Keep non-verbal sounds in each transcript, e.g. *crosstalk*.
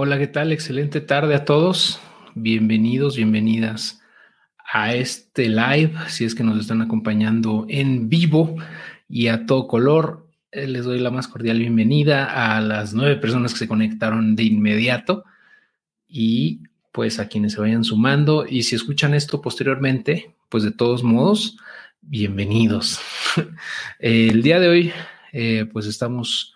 Hola, ¿qué tal? Excelente tarde a todos. Bienvenidos, bienvenidas a este live, si es que nos están acompañando en vivo y a todo color. Eh, les doy la más cordial bienvenida a las nueve personas que se conectaron de inmediato y pues a quienes se vayan sumando. Y si escuchan esto posteriormente, pues de todos modos, bienvenidos. *laughs* El día de hoy, eh, pues estamos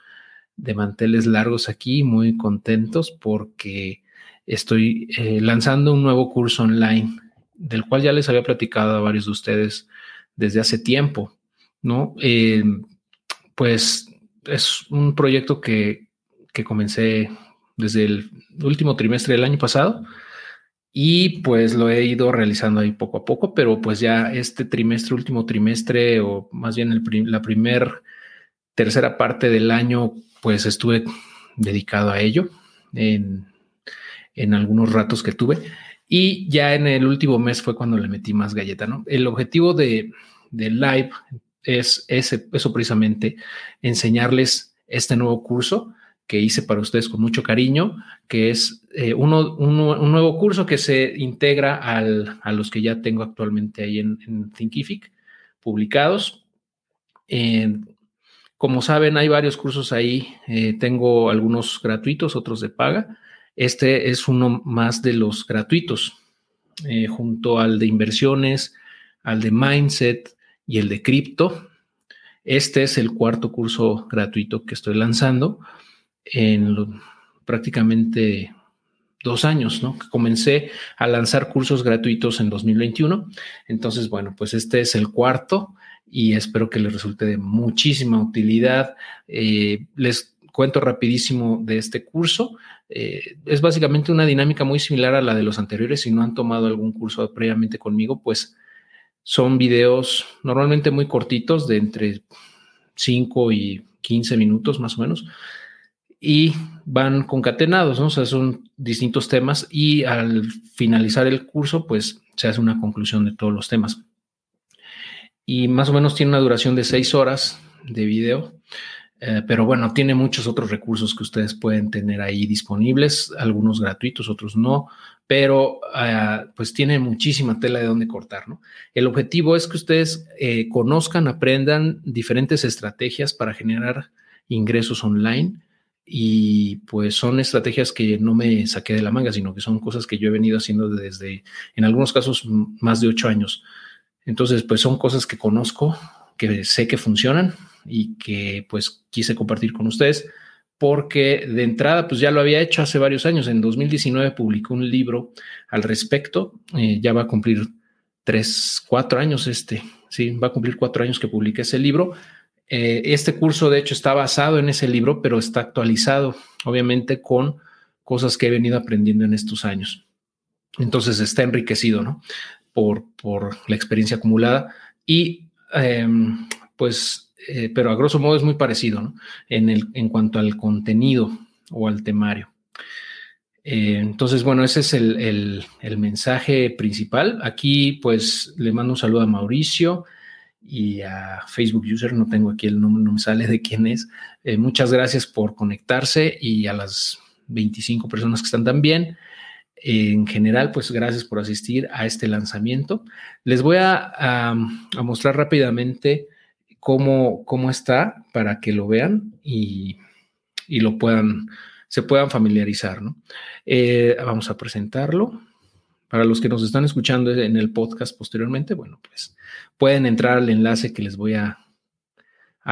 de manteles largos aquí, muy contentos porque estoy eh, lanzando un nuevo curso online del cual ya les había platicado a varios de ustedes desde hace tiempo, ¿no? Eh, pues es un proyecto que, que comencé desde el último trimestre del año pasado y pues lo he ido realizando ahí poco a poco, pero pues ya este trimestre, último trimestre o más bien el la primer tercera parte del año pues estuve dedicado a ello en, algunos ratos que tuve. Y ya en el último mes fue cuando le metí más galleta, ¿no? El objetivo de, live es ese, eso precisamente, enseñarles este nuevo curso que hice para ustedes con mucho cariño, que es eh, uno, un nuevo curso que se integra a los que ya tengo actualmente ahí en, en Thinkific publicados. Como saben, hay varios cursos ahí. Eh, tengo algunos gratuitos, otros de paga. Este es uno más de los gratuitos, eh, junto al de inversiones, al de mindset y el de cripto. Este es el cuarto curso gratuito que estoy lanzando en prácticamente dos años, ¿no? Comencé a lanzar cursos gratuitos en 2021. Entonces, bueno, pues este es el cuarto y espero que les resulte de muchísima utilidad. Eh, les cuento rapidísimo de este curso. Eh, es básicamente una dinámica muy similar a la de los anteriores. Si no han tomado algún curso previamente conmigo, pues son videos normalmente muy cortitos, de entre 5 y 15 minutos más o menos, y van concatenados, ¿no? Son distintos temas y al finalizar el curso, pues se hace una conclusión de todos los temas y más o menos tiene una duración de seis horas de video. Eh, pero bueno, tiene muchos otros recursos que ustedes pueden tener ahí disponibles, algunos gratuitos, otros no, pero eh, pues tiene muchísima tela de dónde cortar, ¿no? El objetivo es que ustedes eh, conozcan, aprendan diferentes estrategias para generar ingresos online y pues son estrategias que no me saqué de la manga, sino que son cosas que yo he venido haciendo desde, en algunos casos, más de ocho años. Entonces, pues son cosas que conozco, que sé que funcionan y que pues quise compartir con ustedes porque de entrada pues ya lo había hecho hace varios años. En 2019 publicó un libro al respecto, eh, ya va a cumplir tres, cuatro años este, sí, va a cumplir cuatro años que publiqué ese libro. Eh, este curso de hecho está basado en ese libro, pero está actualizado obviamente con cosas que he venido aprendiendo en estos años. Entonces está enriquecido, ¿no? Por, por la experiencia acumulada y em, pues, eh, pero a grosso modo es muy parecido en, el, en cuanto al contenido o al temario. Eh, entonces, bueno, ese es el, el, el, mensaje principal. Aquí, pues, le mando un saludo a Mauricio y a Facebook User. No tengo aquí el nombre, no me sale de quién es. Eh, muchas gracias por conectarse y a las 25 personas que están también en general, pues gracias por asistir a este lanzamiento. Les voy a, mostrar rápidamente cómo, cómo, está para que lo vean y, lo puedan, se puedan familiarizar. ¿no? Eh, vamos a presentarlo. Para los que nos están escuchando en el podcast posteriormente, bueno, pues pueden entrar al enlace que les voy a,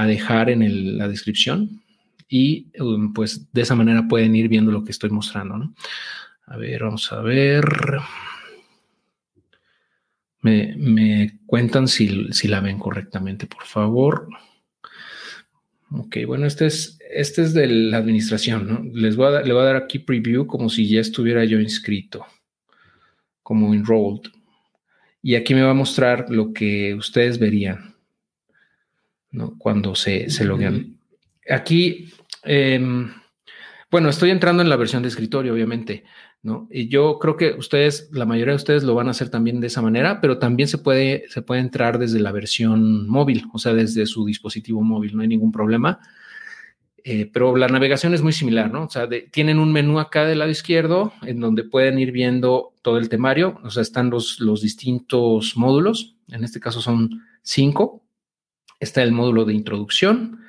dejar en la descripción y um, pues de esa manera pueden ir viendo lo que estoy mostrando. ¿no? A ver, vamos a ver. Me, cuentan si, la ven correctamente, por favor. Ok, bueno, este es, este es de la administración, ¿no? Les voy a, le voy a dar aquí preview como si ya estuviera yo inscrito, como enrolled. Y aquí me va a mostrar lo que ustedes verían, ¿no? Cuando se, se loguean. Aquí, em, bueno, estoy entrando en la versión de escritorio, obviamente. ¿no? Y yo creo que ustedes, la mayoría de ustedes lo van a hacer también de esa manera, pero también se puede, se puede entrar desde la versión móvil, o sea, desde su dispositivo móvil, no hay ningún problema. Eh, pero la navegación es muy similar, ¿no? O sea, tienen un menú acá del lado izquierdo en donde pueden ir viendo todo el temario, o sea, están los, los distintos módulos, en este caso son cinco. Está el módulo de introducción,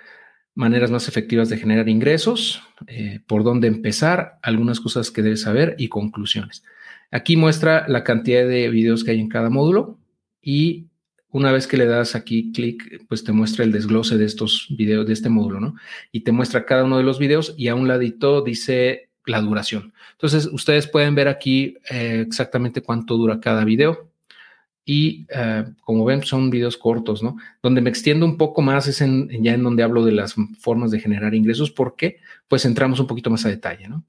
maneras más efectivas de generar ingresos, eh, por dónde empezar, algunas cosas que debes saber y conclusiones. Aquí muestra la cantidad de videos que hay en cada módulo y una vez que le das aquí clic, pues te muestra el desglose de estos videos, de este módulo, ¿no? Y te muestra cada uno de los videos y a un ladito dice la duración. Entonces, ustedes pueden ver aquí eh, exactamente cuánto dura cada video. Y eh, como ven, son videos cortos, ¿no? Donde me extiendo un poco más es en, ya en donde hablo de las formas de generar ingresos, porque pues entramos un poquito más a detalle, ¿no?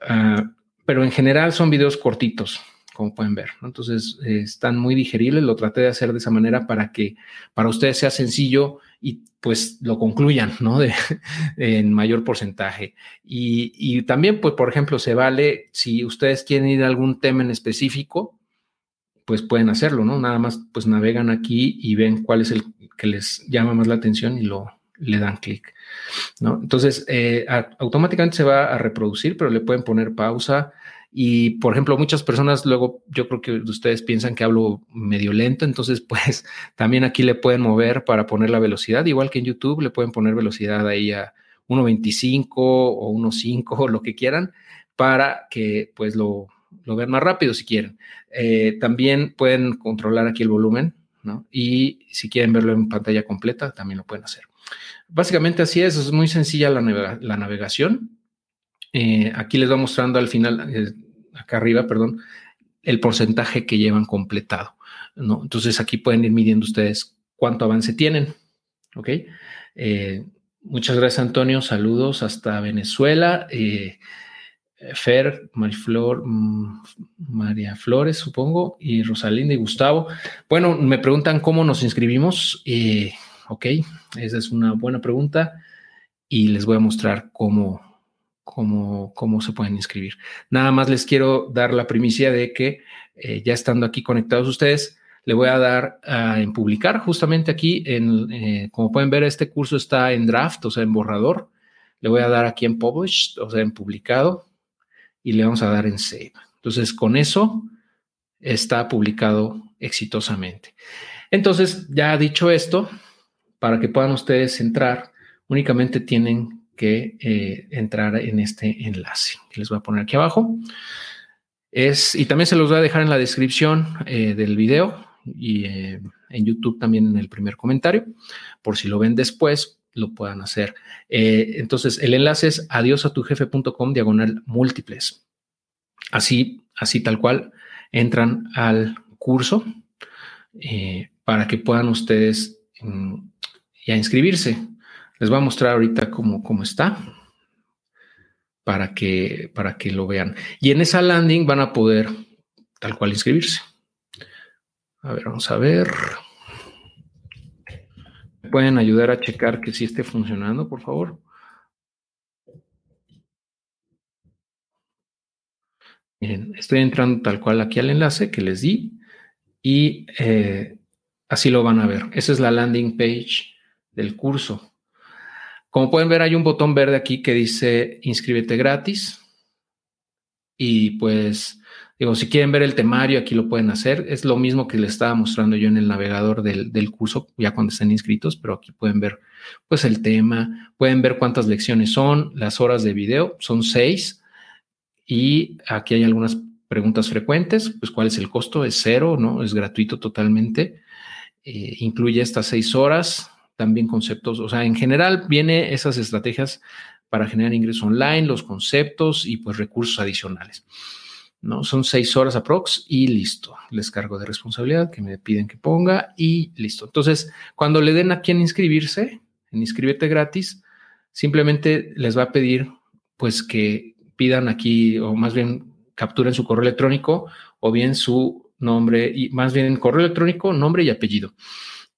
Ah, pero en general son videos cortitos, como pueden ver. Entonces, eh, están muy digeribles. Lo traté de hacer de esa manera para que para ustedes sea sencillo y pues lo concluyan, ¿no? De, *laughs* en mayor porcentaje. Y, y, también, pues, por ejemplo, se vale si ustedes quieren ir a algún tema en específico, pues pueden hacerlo, ¿no? Nada más, pues navegan aquí y ven cuál es el que les llama más la atención y lo le dan clic, ¿no? Entonces, eh, automáticamente se va a reproducir, pero le pueden poner pausa y, por ejemplo, muchas personas luego, yo creo que ustedes piensan que hablo medio lento, entonces *laughs* pues también aquí le pueden mover para poner la velocidad, igual que en YouTube, le pueden poner velocidad ahí a 1.25 o 1.5 o *laughs* lo que quieran para que pues lo, lo vean más rápido si quieren. Eh, también pueden controlar aquí el volumen, ¿no? Y si quieren verlo en pantalla completa, también lo pueden hacer. Básicamente así es, es muy sencilla la, navegación. Eh, aquí les va mostrando al final, eh, acá arriba, perdón, el porcentaje que llevan completado. ¿no? Entonces aquí pueden ir midiendo ustedes cuánto avance tienen. ¿Ok? Muchas gracias, Antonio. Saludos hasta Venezuela. Fer, Mariflor, mm, María Flores, supongo, y Rosalinda y Gustavo. Bueno, me preguntan cómo nos inscribimos. ok, esa es una buena pregunta y les voy a mostrar cómo, cómo, cómo se pueden inscribir. Nada más les quiero dar la primicia de que eh, ya estando aquí conectados ustedes, le voy a dar en publicar justamente aquí, en, eh, como pueden ver, este curso está en draft, o sea, en borrador. Le voy a dar aquí en published, o sea, en publicado, y le vamos a dar en save. Entonces, con eso está publicado exitosamente. Entonces, ya dicho esto, para que puedan ustedes entrar, únicamente tienen que eh, entrar en este enlace que les voy a poner aquí abajo. Es, y también se los voy a dejar en la descripción eh, del video y eh, en YouTube también en el primer comentario, por si lo ven después, lo puedan hacer. entonces, el enlace es adiosatujefe.com diagonal múltiples. Así, así tal cual, entran al curso para que puedan ustedes mm, ya inscribirse. Les voy a mostrar ahorita cómo, cómo está para que, para que lo vean. Y en esa landing van a poder tal cual inscribirse. A ver, vamos a ver. ¿Me pueden ayudar a checar que sí esté funcionando, por favor? Miren, estoy entrando tal cual aquí al enlace que les di y eh, así lo van a ver. Esa es la landing page del curso. Como pueden ver, hay un botón verde aquí que dice inscríbete gratis. Y pues, digo, si quieren ver el temario, aquí lo pueden hacer. Es lo mismo que les estaba mostrando yo en el navegador del, curso, ya cuando estén inscritos, pero aquí pueden ver pues el tema, pueden ver cuántas lecciones son, las horas de video, son seis. Y aquí hay algunas preguntas frecuentes, pues cuál es el costo, es cero, ¿no? Es gratuito totalmente. Eh, incluye estas seis horas, también conceptos, o sea, en general viene esas estrategias para generar ingresos online, los conceptos y pues recursos adicionales. ¿No? Son seis horas aprox y listo. Les cargo de responsabilidad que me piden que ponga y listo. Entonces, cuando le den a quien inscribirse, en inscríbete gratis, simplemente les va a pedir pues que pidan aquí o más bien capturen su correo electrónico o bien su nombre y más bien correo electrónico, nombre y apellido.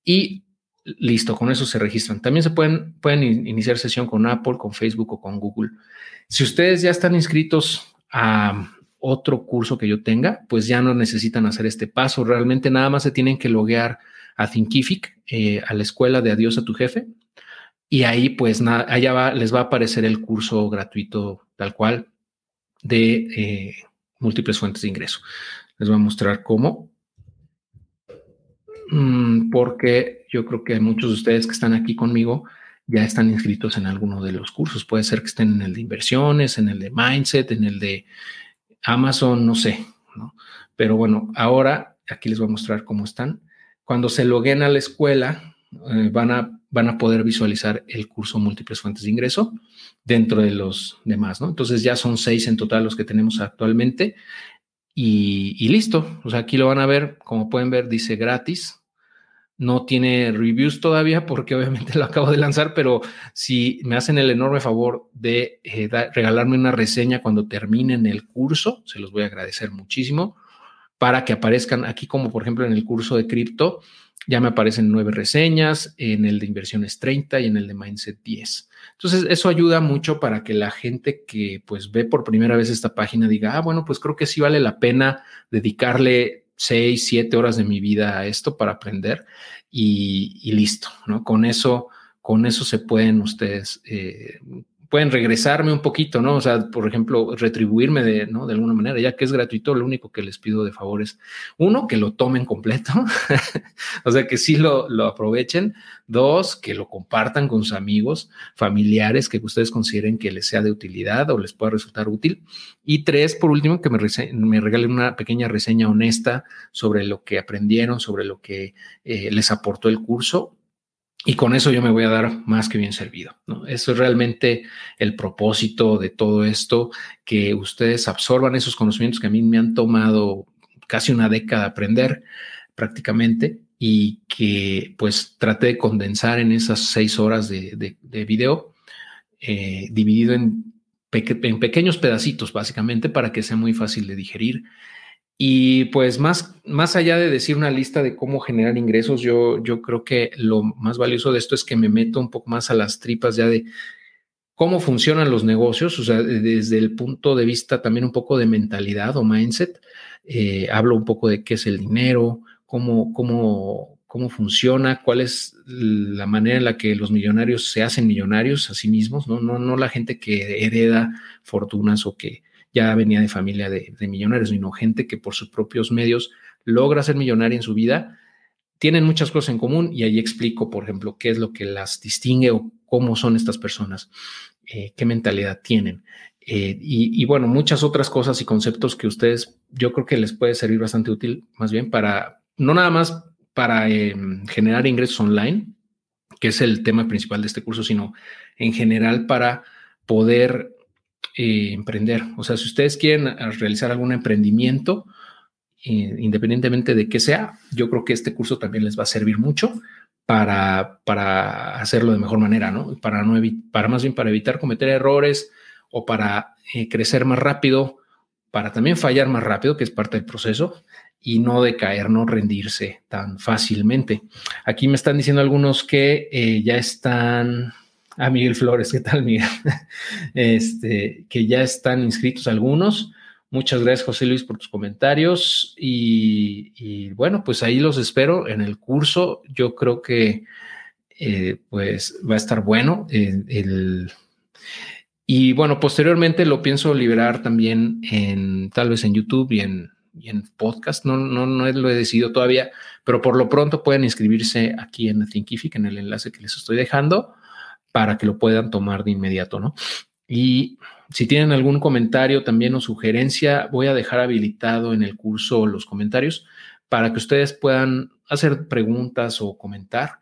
Y Listo, con eso se registran. También se pueden, pueden iniciar sesión con Apple, con Facebook o con Google. Si ustedes ya están inscritos a otro curso que yo tenga, pues ya no necesitan hacer este paso. Realmente nada más se tienen que loguear a Thinkific, eh, a la escuela de Adiós a tu jefe, y ahí pues nada, allá les va a aparecer el curso gratuito tal cual de eh, múltiples fuentes de ingreso. Les voy a mostrar cómo. Mm, porque yo creo que muchos de ustedes que están aquí conmigo ya están inscritos en alguno de los cursos. Puede ser que estén en el de inversiones, en el de mindset, en el de Amazon, no sé, ¿no? Pero bueno, ahora aquí les voy a mostrar cómo están. Cuando se loguen a la escuela, eh, van, a, van a poder visualizar el curso múltiples fuentes de ingreso dentro de los demás, ¿no? Entonces ya son seis en total los que tenemos actualmente y, y listo. O sea, aquí lo van a ver, como pueden ver, dice gratis, no tiene reviews todavía porque obviamente *laughs* lo acabo de lanzar, pero si me hacen el enorme favor de eh, regalarme una reseña cuando terminen el curso, se los voy a agradecer muchísimo para que aparezcan aquí como por ejemplo en el curso de cripto, ya me aparecen nueve reseñas, en el de inversiones 30 y en el de Mindset 10. Entonces, eso ayuda mucho para que la gente que pues ve por primera vez esta página diga, ah, bueno, pues creo que sí vale la pena dedicarle seis, siete horas de mi vida a esto para aprender y, listo, ¿no? Con eso, con eso se pueden ustedes eh, pueden regresarme un poquito, ¿no? O sea, por ejemplo, retribuirme de, ¿no? de alguna manera, ya que es gratuito, lo único que les pido de favor es, uno, que lo tomen completo, *laughs* o sea, que sí lo, lo, aprovechen, dos, que lo compartan con sus amigos, familiares, que ustedes consideren que les sea de utilidad o les pueda resultar útil, y tres, por último, que me, me regalen una pequeña reseña honesta sobre lo que aprendieron, sobre lo que eh, les aportó el curso y con eso yo me voy a dar más que bien servido. Eso es realmente el propósito de todo esto, que ustedes absorban esos conocimientos que a mí me han tomado casi una década aprender prácticamente y que pues trate de condensar en esas seis horas de, de, video, eh, dividido en pequeños pedacitos básicamente para que sea muy fácil de digerir y pues más, más allá de decir una lista de cómo generar ingresos, yo, yo creo que lo más valioso de esto es que me meto un poco más a las tripas ya de cómo funcionan los negocios, o sea, desde el punto de vista también un poco de mentalidad o mindset. Eh, hablo un poco de qué es el dinero, cómo, cómo, cómo funciona, cuál es la manera en la que los millonarios se hacen millonarios a sí mismos, no, no, no la gente que hereda fortunas o que ya venía de familia de, millonarios, sino gente que por sus propios medios logra ser millonaria en su vida. Tienen muchas cosas en común y ahí explico, por ejemplo, qué es lo que las distingue o cómo son estas personas, eh, qué mentalidad tienen. Eh, y, bueno, muchas otras cosas y conceptos que ustedes, yo creo que les puede servir bastante útil, más bien para, no nada más para em, generar ingresos online, que es el tema principal de este curso, sino en general para poder eh, emprender. O sea, si ustedes quieren realizar algún emprendimiento, eh, independientemente de qué sea, yo creo que este curso también les va a servir mucho para, para hacerlo de mejor manera, ¿no? Para, no para más bien para evitar cometer errores o para eh, crecer más rápido, para también fallar más rápido, que es parte del proceso, y no decaer, no rendirse tan fácilmente. Aquí me están diciendo algunos que ya están a Miguel Flores. ¿Qué tal, Miguel? *laughs* Este, que ya están inscritos algunos. Muchas gracias, José Luis, por tus comentarios. Y, bueno, pues ahí los espero en el curso. Yo creo que eh, pues va a estar bueno. y bueno, posteriormente lo pienso liberar también en tal vez en YouTube y en, y en podcast. No, no, no lo he decidido todavía, pero por lo pronto pueden inscribirse aquí en Thinkific en el enlace que les estoy dejando para que lo puedan tomar de inmediato, ¿no? Y si tienen algún comentario también o sugerencia, voy a dejar habilitado en el curso los comentarios para que ustedes puedan hacer preguntas o comentar.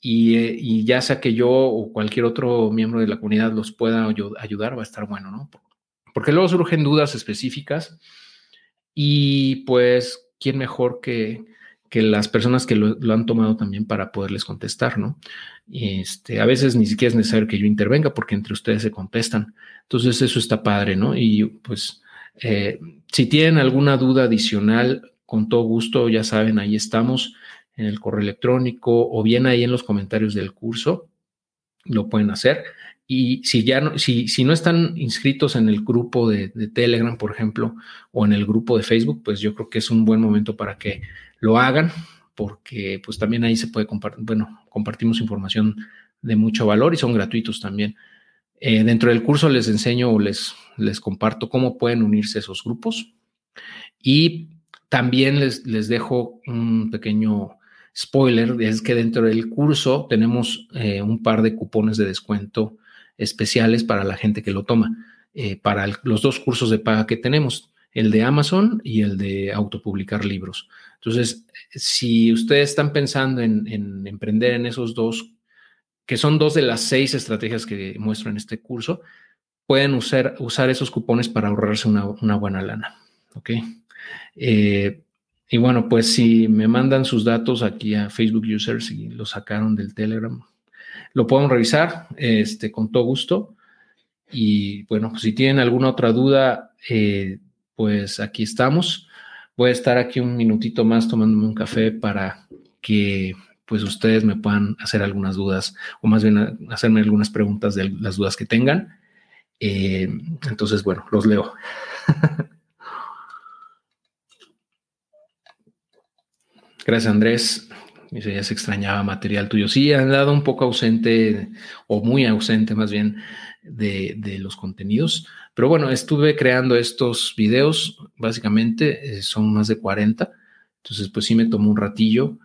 Y, ya sea que yo o cualquier otro miembro de la comunidad los pueda ayudar, va a estar bueno, ¿no? Porque luego surgen dudas específicas y pues, ¿quién mejor que, que las personas que lo, han tomado también para poderles contestar, ¿no? Este, a veces ni siquiera es necesario que yo intervenga porque entre ustedes se contestan. Entonces eso está padre, ¿no? Y pues eh, si tienen alguna duda adicional, con todo gusto, ya saben, ahí estamos en el correo electrónico o bien ahí en los comentarios del curso, lo pueden hacer. Y si ya no, si, si no están inscritos en el grupo de, Telegram, por ejemplo, o en el grupo de Facebook, pues yo creo que es un buen momento para que lo hagan, porque pues también ahí se puede compartir, bueno, compartimos información de mucho valor y son gratuitos también. Eh, dentro del curso les enseño o les, les comparto cómo pueden unirse esos grupos y también les, les dejo un pequeño spoiler, es que dentro del curso tenemos eh, un par de cupones de descuento especiales para la gente que lo toma, eh, para los dos cursos de paga que tenemos, el de Amazon y el de autopublicar libros. Entonces, si ustedes están pensando en, emprender en esos dos, que son dos de las seis estrategias que muestro en este curso, pueden usar, usar esos cupones para ahorrarse una, buena lana. ¿Ok? Eh, y bueno, pues si me mandan sus datos aquí a Facebook Users y lo sacaron del Telegram, lo podemos revisar este, con todo gusto. Y bueno, si tienen alguna otra duda, eh, pues aquí estamos. Voy a estar aquí un minutito más tomándome un café para que pues ustedes me puedan hacer algunas dudas o más bien hacerme algunas preguntas de las dudas que tengan. Eh, entonces, bueno, los leo. *laughs* Gracias, Andrés. Dice, ya se extrañaba material tuyo. Sí, han dado un poco ausente, o muy ausente más bien, de, los contenidos. Pero bueno, estuve creando estos videos, básicamente, eh, son más de 40. Entonces, pues sí me tomó un ratillo.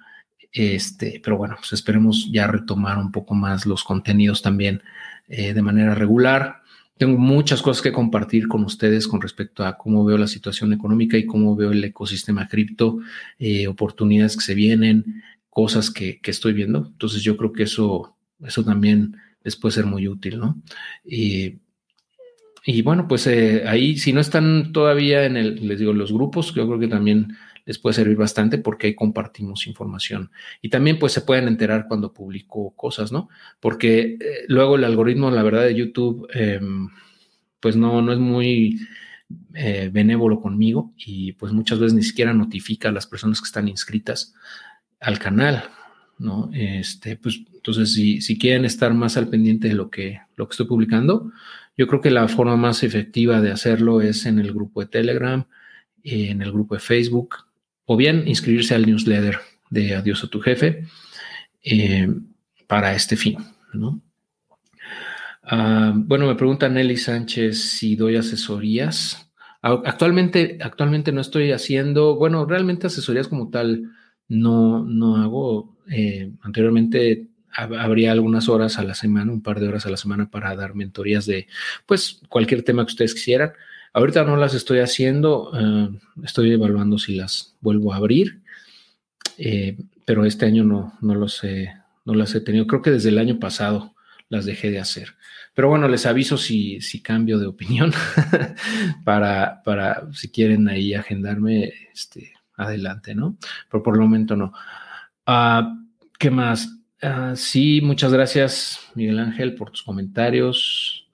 Este, pero bueno, pues esperemos ya retomar un poco más los contenidos también eh, de manera regular. Tengo muchas cosas que compartir con ustedes con respecto a cómo veo la situación económica y cómo veo el ecosistema cripto, eh, oportunidades que se vienen, cosas que, estoy viendo. Entonces yo creo que eso, eso también les puede ser muy útil, ¿no? Y, bueno, pues eh, ahí, si no están todavía en el, les digo, los grupos, yo creo que también les puede servir bastante porque ahí compartimos información. Y también pues se pueden enterar cuando publico cosas, ¿no? Porque eh, luego el algoritmo, la verdad, de YouTube, em, pues no, no es muy eh, benévolo conmigo y pues muchas veces ni siquiera notifica a las personas que están inscritas al canal, ¿no? Este, pues entonces si, quieren estar más al pendiente de lo que, lo que estoy publicando, yo creo que la forma más efectiva de hacerlo es en el grupo de Telegram, en el grupo de Facebook, o bien inscribirse al newsletter de Adiós a tu jefe eh, para este fin, ¿no? Ah, bueno, me pregunta Nelly Sánchez si doy asesorías. Actualmente, actualmente no estoy haciendo, bueno, realmente asesorías como tal no, no hago. Eh, anteriormente habría algunas horas a la semana, un par de horas a la semana para dar mentorías de, pues, cualquier tema que ustedes quisieran. Ahorita no las estoy haciendo, eh, estoy evaluando si las vuelvo a abrir, eh, pero este año no, no, los he, no las he tenido. Creo que desde el año pasado las dejé de hacer. Pero bueno, les aviso si, si cambio de opinión *laughs* para, para si quieren ahí agendarme, este, adelante, ¿no? Pero por el momento no. Ah, ¿Qué más? Ah, sí, muchas gracias, Miguel Ángel, por tus comentarios.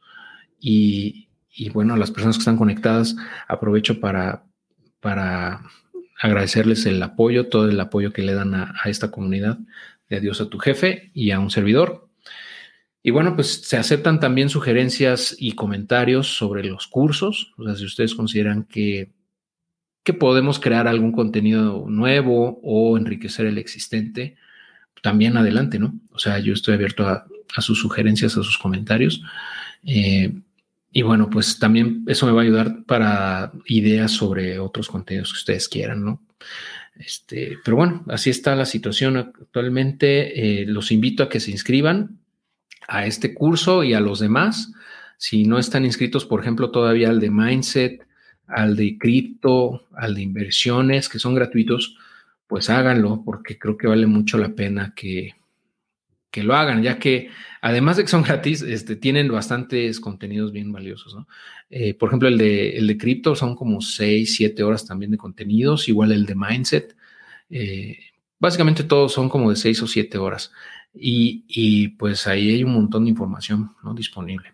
Y, y bueno, a las personas que están conectadas, aprovecho para, para agradecerles el apoyo, todo el apoyo que le dan a, esta comunidad de Adiós a tu jefe y a un servidor. Y bueno, pues se aceptan también sugerencias y comentarios sobre los cursos. O sea, si ustedes consideran que, que podemos crear algún contenido nuevo o enriquecer el existente, también adelante, ¿no? O sea, yo estoy abierto a, sus sugerencias, a sus comentarios. Eh, y bueno, pues también eso me va a ayudar para ideas sobre otros contenidos que ustedes quieran, ¿no? Este, pero bueno, así está la situación actualmente. Eh, los invito a que se inscriban a este curso y a los demás. Si no están inscritos, por ejemplo, todavía al de Mindset, al de cripto, al de inversiones, que son gratuitos, pues háganlo, porque creo que vale mucho la pena que, que lo hagan, ya que además de que son *laughs* gratis, este, tienen bastantes contenidos bien valiosos, ¿no? Eh, por ejemplo, el de, el de cripto son como 6, 7 horas también de contenidos, igual el de mindset. Eh, básicamente todos son como de 6 o 7 horas. Y, pues ahí hay un montón de información ¿no? disponible.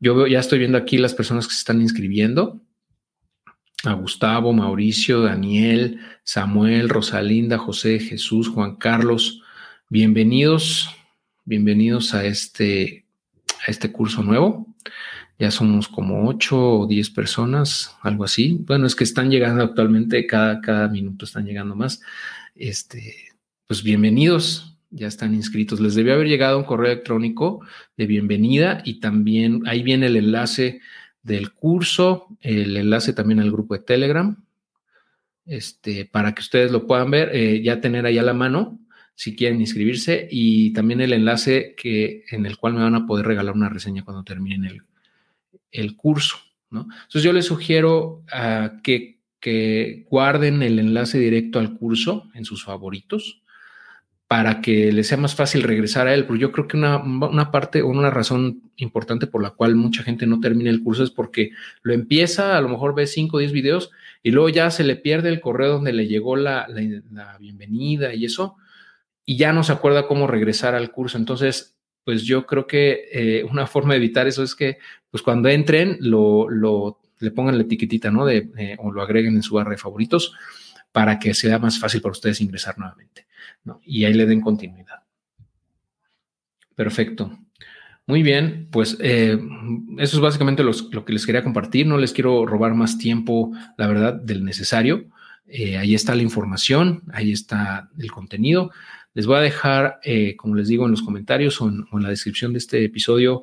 Yo veo, ya estoy viendo aquí las personas que se están inscribiendo. A Gustavo, Mauricio, Daniel, Samuel, Rosalinda, José, Jesús, Juan Carlos. Bienvenidos bienvenidos a este, a este curso nuevo. Ya somos como ocho o diez personas, algo así. Bueno, es que están llegando actualmente, cada, cada minuto están llegando más. Este, pues bienvenidos. ya están inscritos. Les debió haber llegado un correo electrónico de bienvenida y también ahí viene el enlace del curso, el enlace también al grupo de Telegram, este, para que ustedes lo puedan ver, eh, ya tener ahí a la mano si quieren inscribirse y también el enlace que, en el cual me van a poder regalar una reseña cuando terminen el, el curso. ¿no? Entonces yo les sugiero uh, que, que guarden el enlace directo al curso en sus favoritos para que les sea más fácil regresar a él. Porque yo creo que una, una parte o una razón importante por la cual mucha gente no termina el curso es porque lo empieza, a lo mejor ve 5 o 10 videos y luego ya se le pierde el correo donde le llegó la, la, la, bienvenida y eso, y ya no se acuerda cómo regresar al curso. Entonces, pues yo creo que eh, una forma de evitar eso es que, pues cuando entren, lo, lo le pongan la etiquetita, ¿no? De, eh, o lo agreguen en su barra de favoritos para que sea más fácil para ustedes ingresar nuevamente. ¿no? Y ahí le den continuidad. Perfecto. Muy bien, pues eh, eso es básicamente lo que les quería compartir. No les quiero robar más tiempo, la verdad, del necesario. Eh, ahí está la información, ahí está el contenido. Les voy a dejar, eh, como les digo, en los comentarios o en, o en, la descripción de este episodio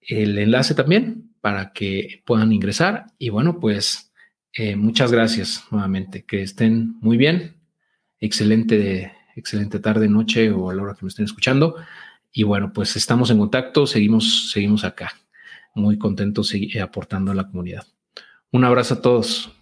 el enlace también para que puedan ingresar. Y bueno, pues eh, muchas gracias nuevamente. Que estén muy bien. Excelente, excelente tarde, noche o a la hora que me estén escuchando. Y bueno, pues estamos en contacto, seguimos, seguimos acá. Muy contentos aportando a la comunidad. Un abrazo a todos.